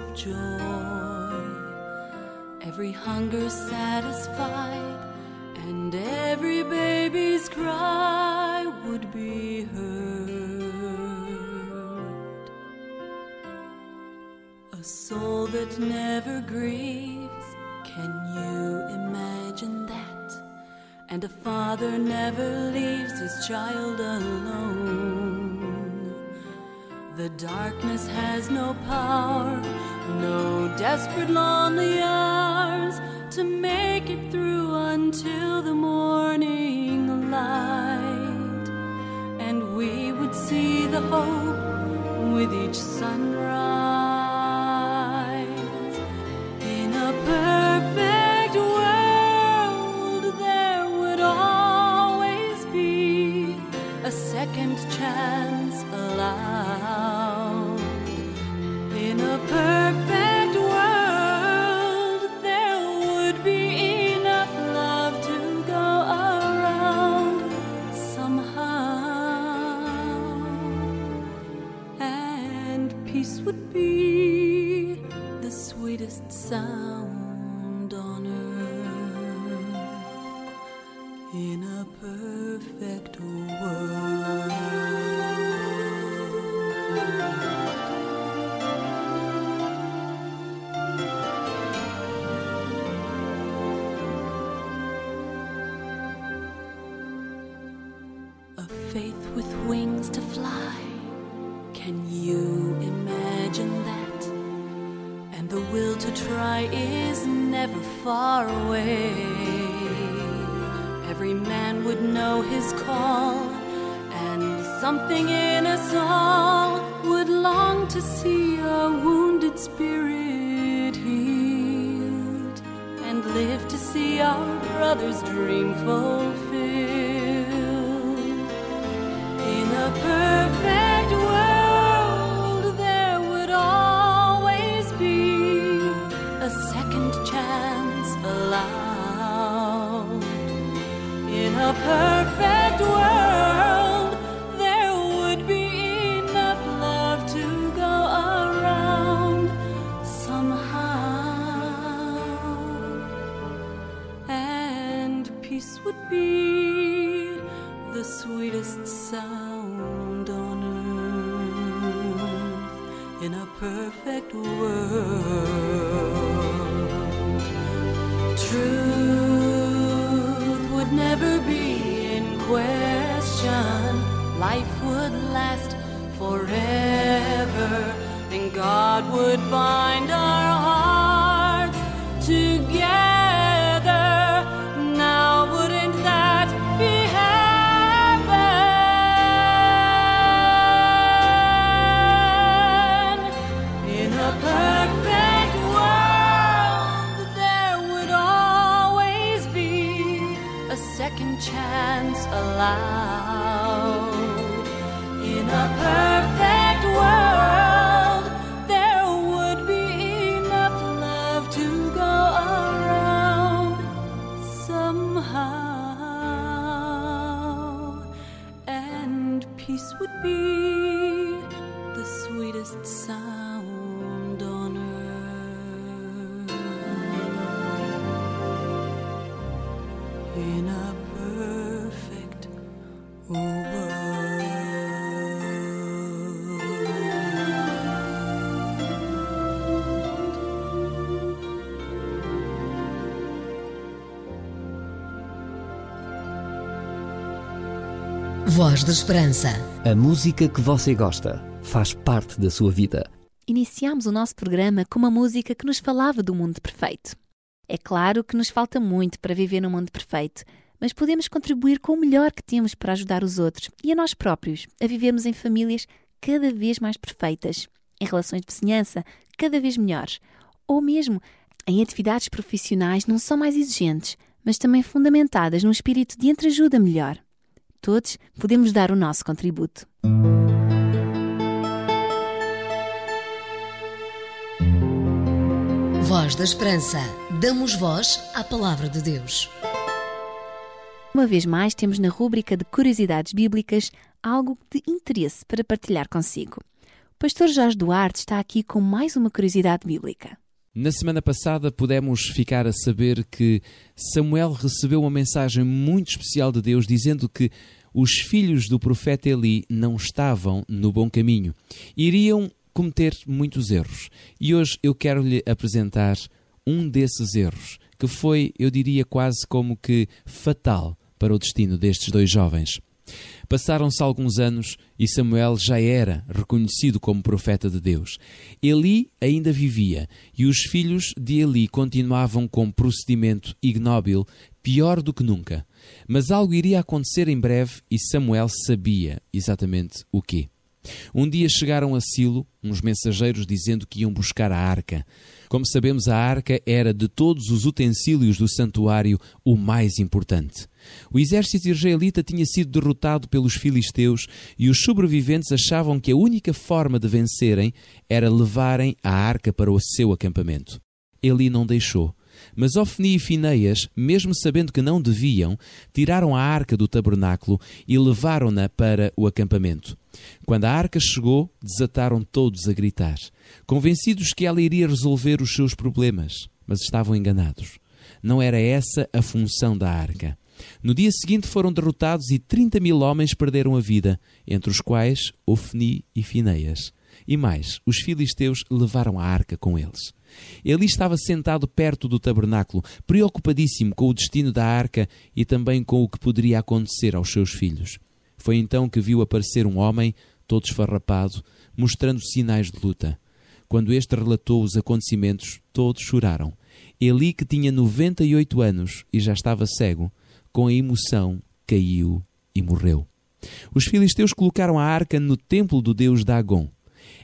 Of joy. Every hunger satisfied, and every baby's cry would be heard. A soul that never grieves, can you imagine that? And a father never leaves his child alone. The darkness has no power, no desperate lonely hours to make it through until the morning light. And we would see the hope with each sunrise. In a perfect world, there would always be a second chance his call, and something in us all would long to see our wounded spirit healed and live to see our brother's dream fulfilled. In a perfect perfect world, there would be enough love to go around somehow and peace would be the sweetest sound on earth in a perfect world. Truth question, life would last forever, and God would bind our hearts together. 아. Voz da Esperança. A música que você gosta faz parte da sua vida. Iniciámos o nosso programa com uma música que nos falava do mundo perfeito. É claro que nos falta muito para viver num mundo perfeito, mas podemos contribuir com o melhor que temos para ajudar os outros e a nós próprios a vivermos em famílias cada vez mais perfeitas, em relações de vizinhança cada vez melhores, ou mesmo em atividades profissionais não só mais exigentes, mas também fundamentadas num espírito de entreajuda melhor. Todos podemos dar o nosso contributo. Voz da Esperança. Damos voz à Palavra de Deus. Uma vez mais, temos na rúbrica de Curiosidades Bíblicas algo de interesse para partilhar consigo. O pastor Jorge Duarte está aqui com mais uma curiosidade bíblica. Na semana passada pudemos ficar a saber que Samuel recebeu uma mensagem muito especial de Deus dizendo que os filhos do profeta Eli não estavam no bom caminho. Iriam cometer muitos erros. E hoje eu quero lhe apresentar um desses erros, que foi, eu diria, quase como que fatal para o destino destes dois jovens. Passaram-se alguns anos e Samuel já era reconhecido como profeta de Deus. Eli ainda vivia e os filhos de Eli continuavam com procedimento ignóbil, pior do que nunca. Mas algo iria acontecer em breve e Samuel sabia exatamente o quê. Um dia chegaram a Silo uns mensageiros dizendo que iam buscar a arca. Como sabemos, a arca era de todos os utensílios do santuário o mais importante. O exército israelita tinha sido derrotado pelos filisteus e os sobreviventes achavam que a única forma de vencerem era levarem a arca para o seu acampamento. Eli não deixou. Mas Ofni e Fineias, mesmo sabendo que não deviam, tiraram a arca do tabernáculo e levaram-na para o acampamento. Quando a arca chegou, desataram todos a gritar, convencidos que ela iria resolver os seus problemas, mas estavam enganados. Não era essa a função da arca. No dia seguinte foram derrotados e 30 mil homens perderam a vida, entre os quais Ofni e Fineias. E mais, os filisteus levaram a arca com eles. Eli estava sentado perto do tabernáculo, preocupadíssimo com o destino da arca e também com o que poderia acontecer aos seus filhos. Foi então que viu aparecer um homem, todo esfarrapado, mostrando sinais de luta. Quando este relatou os acontecimentos, todos choraram. Eli, que tinha 98 anos e já estava cego, com a emoção caiu e morreu. Os filisteus colocaram a arca no templo do deus Dagon.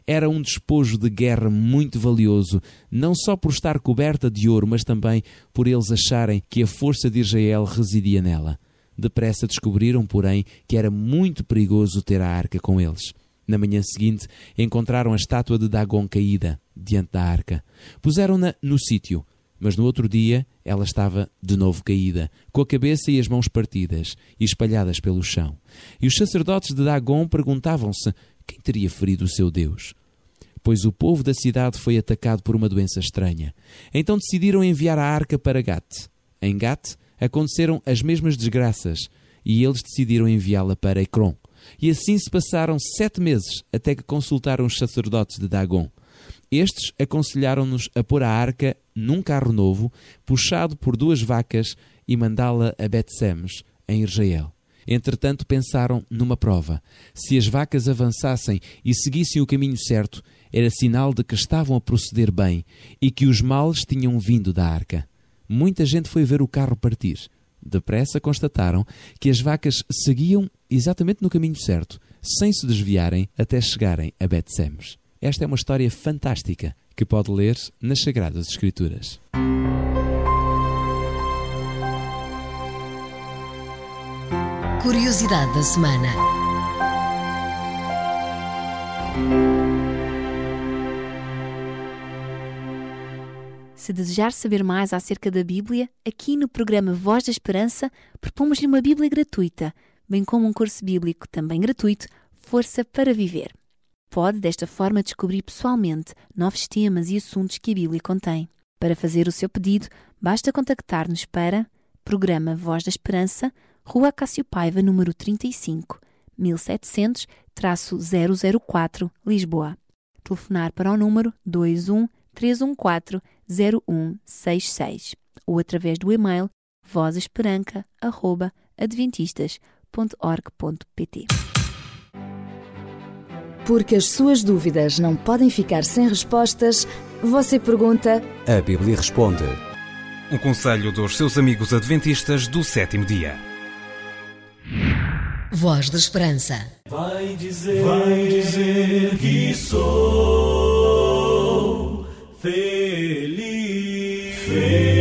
Era um despojo de guerra muito valioso, não só por estar coberta de ouro, mas também por eles acharem que a força de Israel residia nela. Depressa descobriram, porém, que era muito perigoso ter a arca com eles. Na manhã seguinte, encontraram a estátua de Dagon caída diante da arca. Puseram-na no sítio, mas no outro dia ela estava de novo caída, com a cabeça e as mãos partidas e espalhadas pelo chão. E os sacerdotes de Dagon perguntavam-se quem teria ferido o seu Deus. Pois o povo da cidade foi atacado por uma doença estranha. Então decidiram enviar a arca para Gat. Em Gat aconteceram as mesmas desgraças e eles decidiram enviá-la para Ecrom. E assim se passaram sete meses até que consultaram os sacerdotes de Dagon. Estes aconselharam-nos a pôr a arca num carro novo, puxado por duas vacas, e mandá-la a Bet-Semes, em Israel. Entretanto, pensaram numa prova. Se as vacas avançassem e seguissem o caminho certo, era sinal de que estavam a proceder bem e que os males tinham vindo da arca. Muita gente foi ver o carro partir. Depressa constataram que as vacas seguiam exatamente no caminho certo, sem se desviarem até chegarem a Bet-Semes. Esta é uma história fantástica que pode ler nas Sagradas Escrituras. Curiosidade da semana. Se desejar saber mais acerca da Bíblia, aqui no programa Voz da Esperança propomos-lhe uma Bíblia gratuita, bem como um curso bíblico também gratuito, Força para Viver. Pode, desta forma, descobrir pessoalmente novos temas e assuntos que a Bíblia contém. Para fazer o seu pedido, basta contactar-nos para Programa Voz da Esperança, Rua Cássio Paiva, número 35, 1700-004, Lisboa. Telefonar para o número 21 314 0166 ou através do e-mail vozesperanca.adventistas. radiomaria.org.pt. Porque as suas dúvidas não podem ficar sem respostas, você pergunta. A Bíblia responde. Um conselho dos seus amigos adventistas do sétimo dia. Voz da Esperança. Vai dizer, vai dizer que sou feliz. feliz.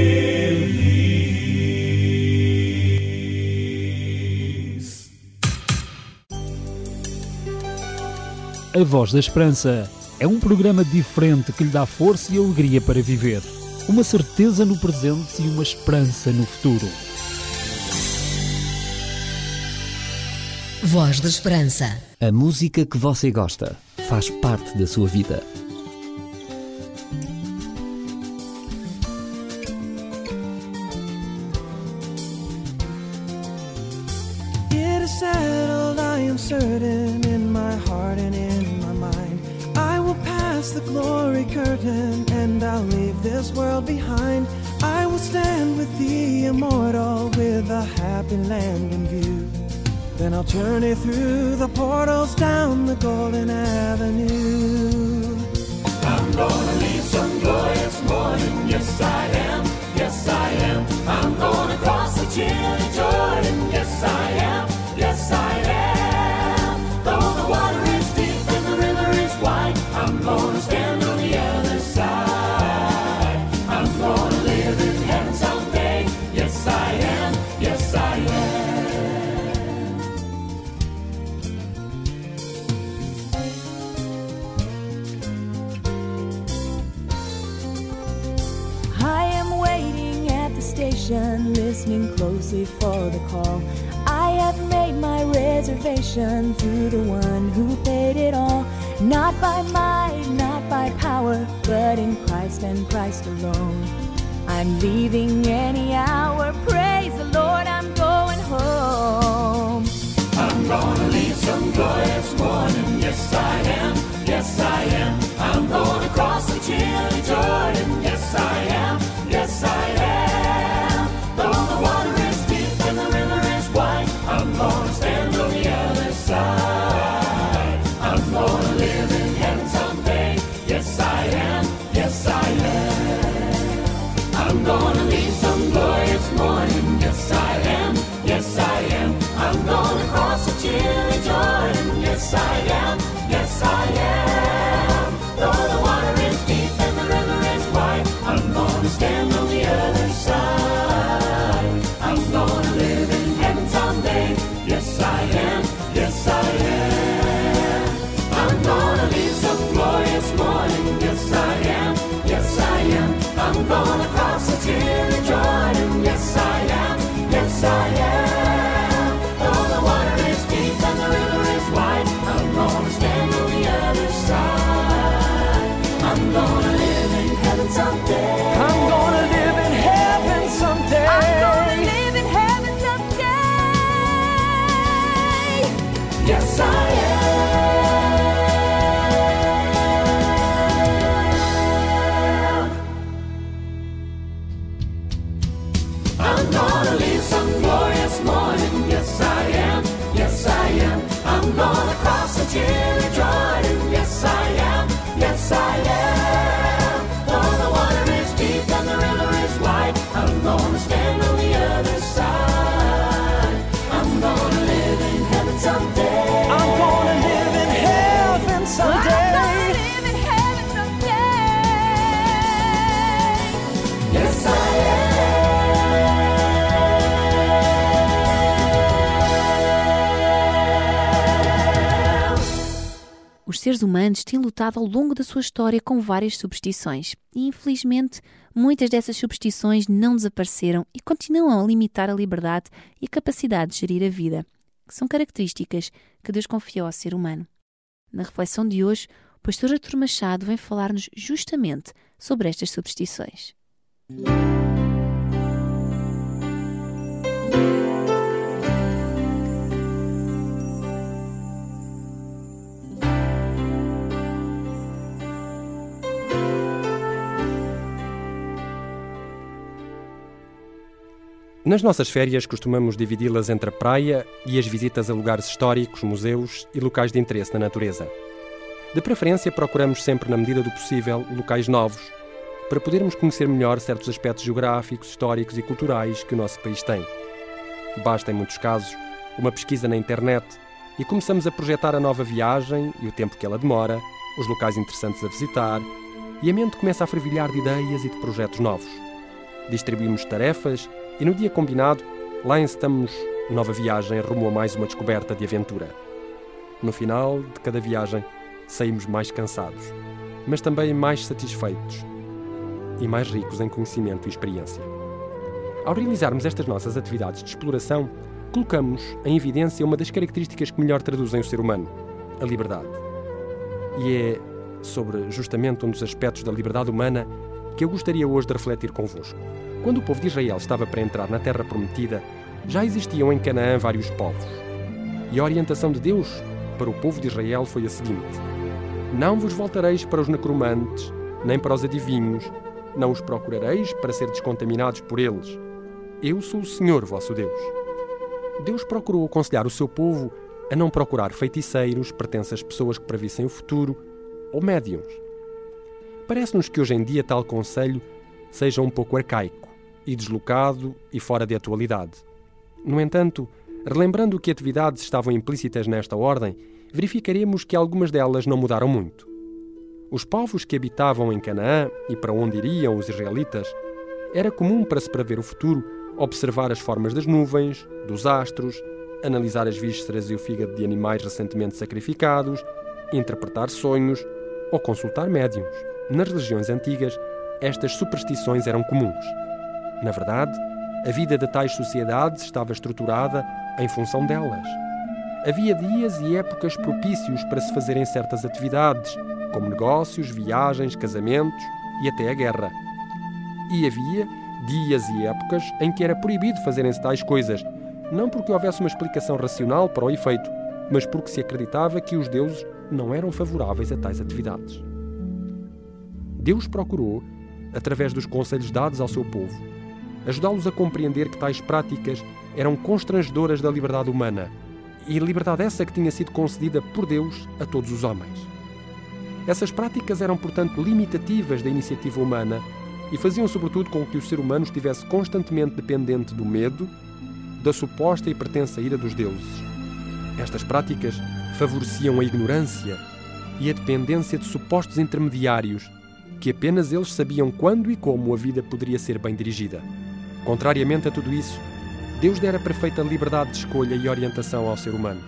A Voz da Esperança é um programa diferente que lhe dá força e alegria para viver, uma certeza no presente e uma esperança no futuro. Voz da Esperança. A música que você gosta faz parte da sua vida. It is settled, I am certain in my heart and in my mind. I will pass the glory curtain and I'll leave this world behind. I will stand with the immortal with a happy land in view. Then I'll journey through the portals down the golden avenue. I'm gonna leave some glorious morning. Yes, I am. Yes, I am. I'm gonna cross the chilly Jordan. Yes, I am. Yes, I am. Station, listening closely for the call. I have made my reservation through the one who paid it all. Not by might, not by power, but in Christ and Christ alone. I'm leaving any hour. Praise the Lord, I'm going home. I'm gonna leave some glorious morning. Yes, I am. Yes, I am. I'm gonna cross the chilly Yes, I am. Os seres humanos têm lutado ao longo da sua história com várias superstições. E, infelizmente, muitas dessas superstições não desapareceram e continuam a limitar a liberdade e a capacidade de gerir a vida, que são características que Deus confiou ao ser humano. Na reflexão de hoje, o pastor Artur Machado vem falar-nos justamente sobre estas superstições. Nas nossas férias costumamos dividi-las entre a praia e as visitas a lugares históricos, museus e locais de interesse na natureza. De preferência, procuramos sempre, na medida do possível, locais novos, para podermos conhecer melhor certos aspectos geográficos, históricos e culturais que o nosso país tem. Basta, em muitos casos, uma pesquisa na internet e começamos a projetar a nova viagem e o tempo que ela demora, os locais interessantes a visitar, e a mente começa a fervilhar de ideias e de projetos novos. Distribuímos tarefas e no dia combinado, lá encetamos nova viagem rumo a mais uma descoberta de aventura. No final de cada viagem, saímos mais cansados, mas também mais satisfeitos e mais ricos em conhecimento e experiência. Ao realizarmos estas nossas atividades de exploração, colocamos em evidência uma das características que melhor traduzem o ser humano, a liberdade. E é sobre justamente um dos aspectos da liberdade humana que eu gostaria hoje de refletir convosco. Quando o povo de Israel estava para entrar na terra prometida, já existiam em Canaã vários povos. E a orientação de Deus para o povo de Israel foi a seguinte: Não vos voltareis para os necromantes, nem para os adivinhos, não os procurareis para ser descontaminados por eles. Eu sou o Senhor vosso Deus. Deus procurou aconselhar o seu povo a não procurar feiticeiros, pertenças pessoas que previssem o futuro, ou médiums. Parece-nos que hoje em dia tal conselho seja um pouco arcaico e deslocado e fora de atualidade. No entanto, relembrando que atividades estavam implícitas nesta ordem, verificaremos que algumas delas não mudaram muito. Os povos que habitavam em Canaã e para onde iriam os israelitas, era comum para se prever o futuro observar as formas das nuvens, dos astros, analisar as vísceras e o fígado de animais recentemente sacrificados, interpretar sonhos ou consultar médiums. Nas religiões antigas, estas superstições eram comuns. Na verdade, a vida de tais sociedades estava estruturada em função delas. Havia dias e épocas propícios para se fazerem certas atividades, como negócios, viagens, casamentos e até a guerra. E havia dias e épocas em que era proibido fazerem-se tais coisas, não porque houvesse uma explicação racional para o efeito, mas porque se acreditava que os deuses não eram favoráveis a tais atividades. Deus procurou, através dos conselhos dados ao seu povo, ajudá-los a compreender que tais práticas eram constrangedoras da liberdade humana e liberdade essa que tinha sido concedida por Deus a todos os homens. Essas práticas eram, portanto, limitativas da iniciativa humana e faziam, sobretudo, com que o ser humano estivesse constantemente dependente do medo, da suposta e pertença ira dos deuses. Estas práticas favoreciam a ignorância e a dependência de supostos intermediários, que apenas eles sabiam quando e como a vida poderia ser bem dirigida. Contrariamente a tudo isso, Deus dera perfeita liberdade de escolha e orientação ao ser humano.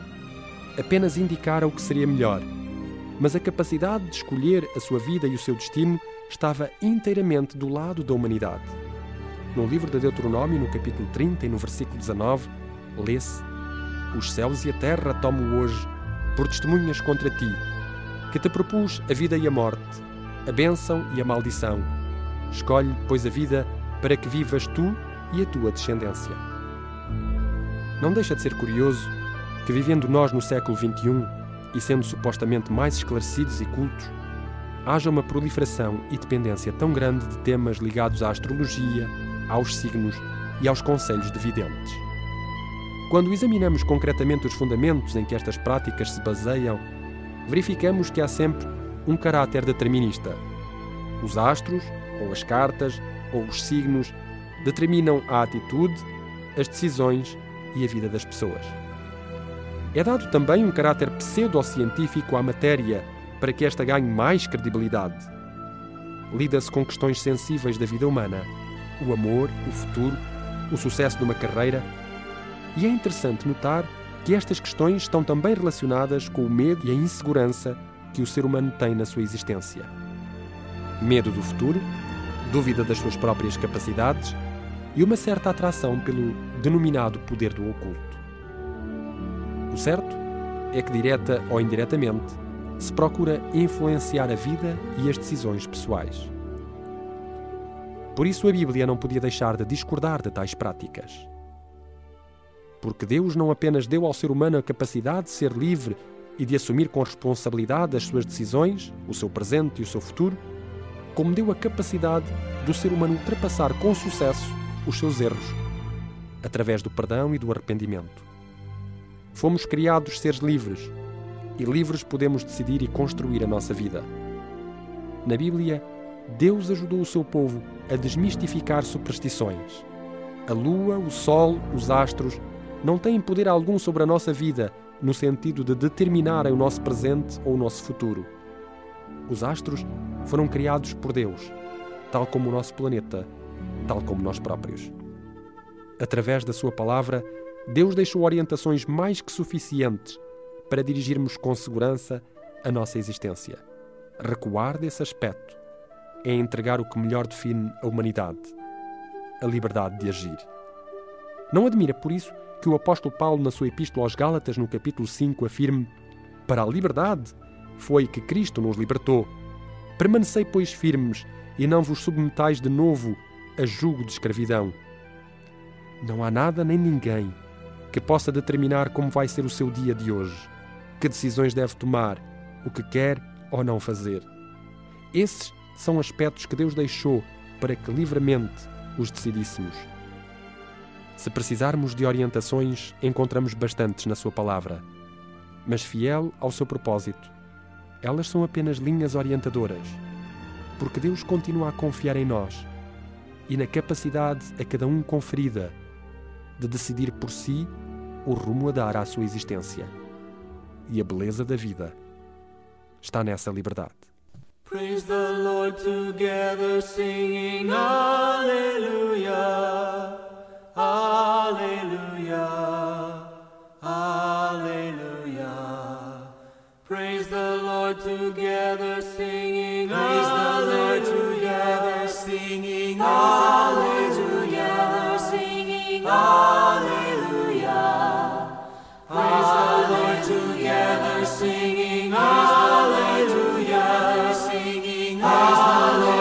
Apenas indicara o que seria melhor, mas a capacidade de escolher a sua vida e o seu destino estava inteiramente do lado da humanidade. No livro de Deuteronômio, no capítulo 30 e no versículo 19, lê-se: Os céus e a terra tomo hoje por testemunhas contra ti, que te propus a vida e a morte, a bênção e a maldição. Escolhe, pois, a vida para que vivas tu e a tua descendência. Não deixa de ser curioso que, vivendo nós no século XXI e sendo supostamente mais esclarecidos e cultos, haja uma proliferação e dependência tão grande de temas ligados à astrologia, aos signos e aos conselhos de videntes. Quando examinamos concretamente os fundamentos em que estas práticas se baseiam, verificamos que há sempre um caráter determinista. Os astros, ou as cartas, ou os signos determinam a atitude, as decisões e a vida das pessoas. É dado também um caráter pseudocientífico à matéria para que esta ganhe mais credibilidade. Lida-se com questões sensíveis da vida humana, o amor, o futuro, o sucesso de uma carreira. E é interessante notar que estas questões estão também relacionadas com o medo e a insegurança que o ser humano tem na sua existência. Medo do futuro, dúvida das suas próprias capacidades e uma certa atração pelo denominado poder do oculto. O certo é que, direta ou indiretamente, se procura influenciar a vida e as decisões pessoais. Por isso a Bíblia não podia deixar de discordar de tais práticas. Porque Deus não apenas deu ao ser humano a capacidade de ser livre e de assumir com responsabilidade as suas decisões, o seu presente e o seu futuro, como deu a capacidade do ser humano ultrapassar com sucesso os seus erros através do perdão e do arrependimento. Fomos criados seres livres e livres podemos decidir e construir a nossa vida. Na Bíblia, Deus ajudou o seu povo a desmistificar superstições. A lua, o sol, os astros não têm poder algum sobre a nossa vida no sentido de determinarem o nosso presente ou o nosso futuro. Os astros foram criados por Deus, tal como o nosso planeta, tal como nós próprios. Através da Sua palavra, Deus deixou orientações mais que suficientes para dirigirmos com segurança a nossa existência. Recuar desse aspecto é entregar o que melhor define a humanidade: a liberdade de agir. Não admira, por isso, que o apóstolo Paulo, na sua epístola aos Gálatas, no capítulo 5, afirme: Para a liberdade foi que Cristo nos libertou. Permanecei, pois, firmes e não vos submetais de novo a jugo de escravidão. Não há nada nem ninguém que possa determinar como vai ser o seu dia de hoje, que decisões deve tomar, o que quer ou não fazer. Esses são aspectos que Deus deixou para que livremente os decidíssemos. Se precisarmos de orientações, encontramos bastantes na Sua palavra, mas fiel ao seu propósito. Elas são apenas linhas orientadoras, porque Deus continua a confiar em nós e na capacidade a cada um conferida de decidir por si o rumo a dar à sua existência. E a beleza da vida está nessa liberdade. Praise the Lord together, singing Alleluia, Alleluia. Singing Alleluia. Praise the Lord together, singing Alleluia,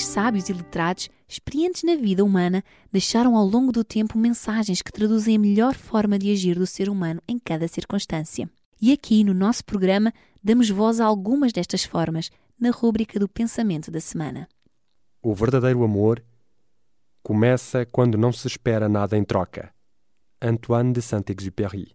Homens sábios e letrados, experientes na vida humana, deixaram ao longo do tempo mensagens que traduzem a melhor forma de agir do ser humano em cada circunstância. E aqui, no nosso programa, damos voz a algumas destas formas, na rúbrica do Pensamento da Semana. O verdadeiro amor começa quando não se espera nada em troca. Antoine de Saint-Exupéry.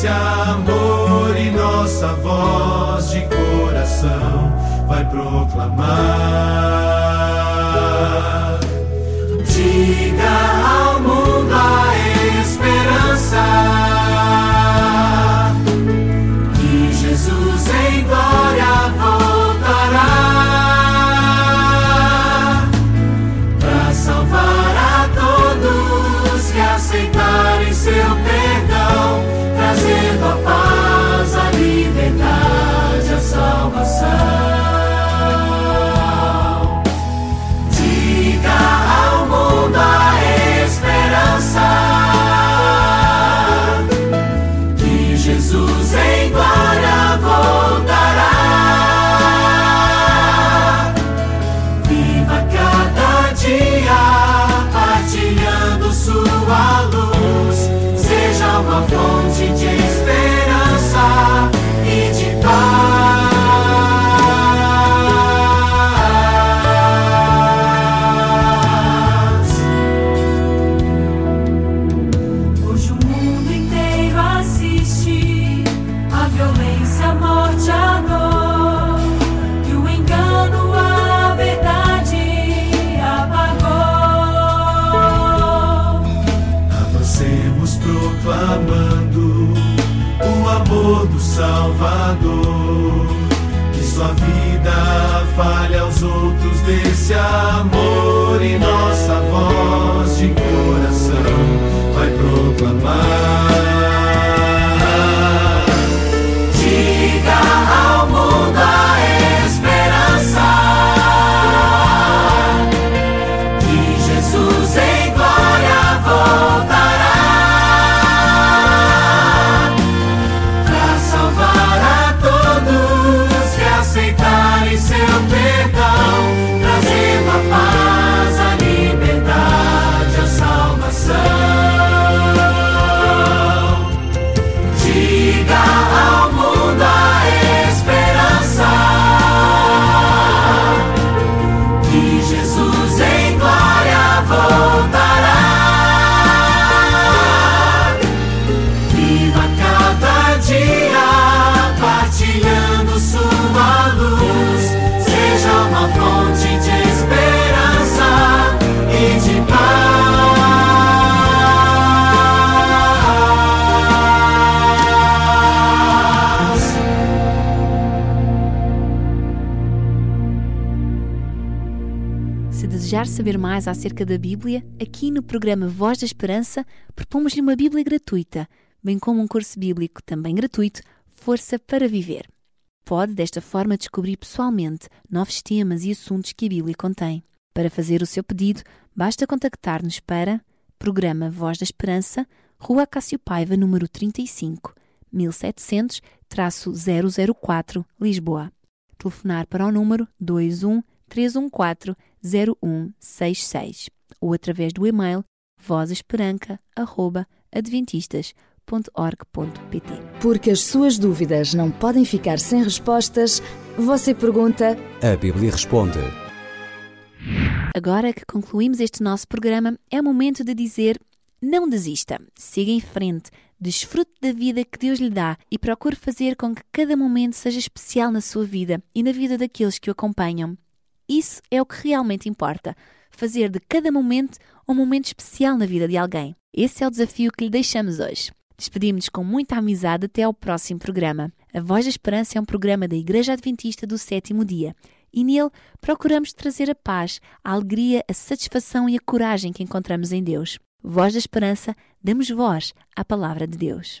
Desse amor e nossa voz de desejar saber mais acerca da Bíblia, aqui no programa Voz da Esperança propomos-lhe uma Bíblia gratuita, bem como um curso bíblico também gratuito, Força para Viver. Pode, desta forma, descobrir pessoalmente novos temas e assuntos que a Bíblia contém. Para fazer o seu pedido, basta contactar-nos para Programa Voz da Esperança, Rua Cássio Paiva, número 35, 1700-004, Lisboa. Telefonar para o número 21 314 0166 ou através do e-mail vozesperanca.adventistas.org.pt Porque as suas dúvidas não podem ficar sem respostas, você pergunta. A Bíblia responde. Agora que concluímos este nosso programa, é o momento de dizer: não desista, siga em frente, desfrute da vida que Deus lhe dá e procure fazer com que cada momento seja especial na sua vida e na vida daqueles que o acompanham. Isso é o que realmente importa. Fazer de cada momento um momento especial na vida de alguém. Esse é o desafio que lhe deixamos hoje. Despedimos-nos com muita amizade até ao próximo programa. A Voz da Esperança é um programa da Igreja Adventista do Sétimo Dia e nele procuramos trazer a paz, a alegria, a satisfação e a coragem que encontramos em Deus. Voz da Esperança, damos voz à Palavra de Deus.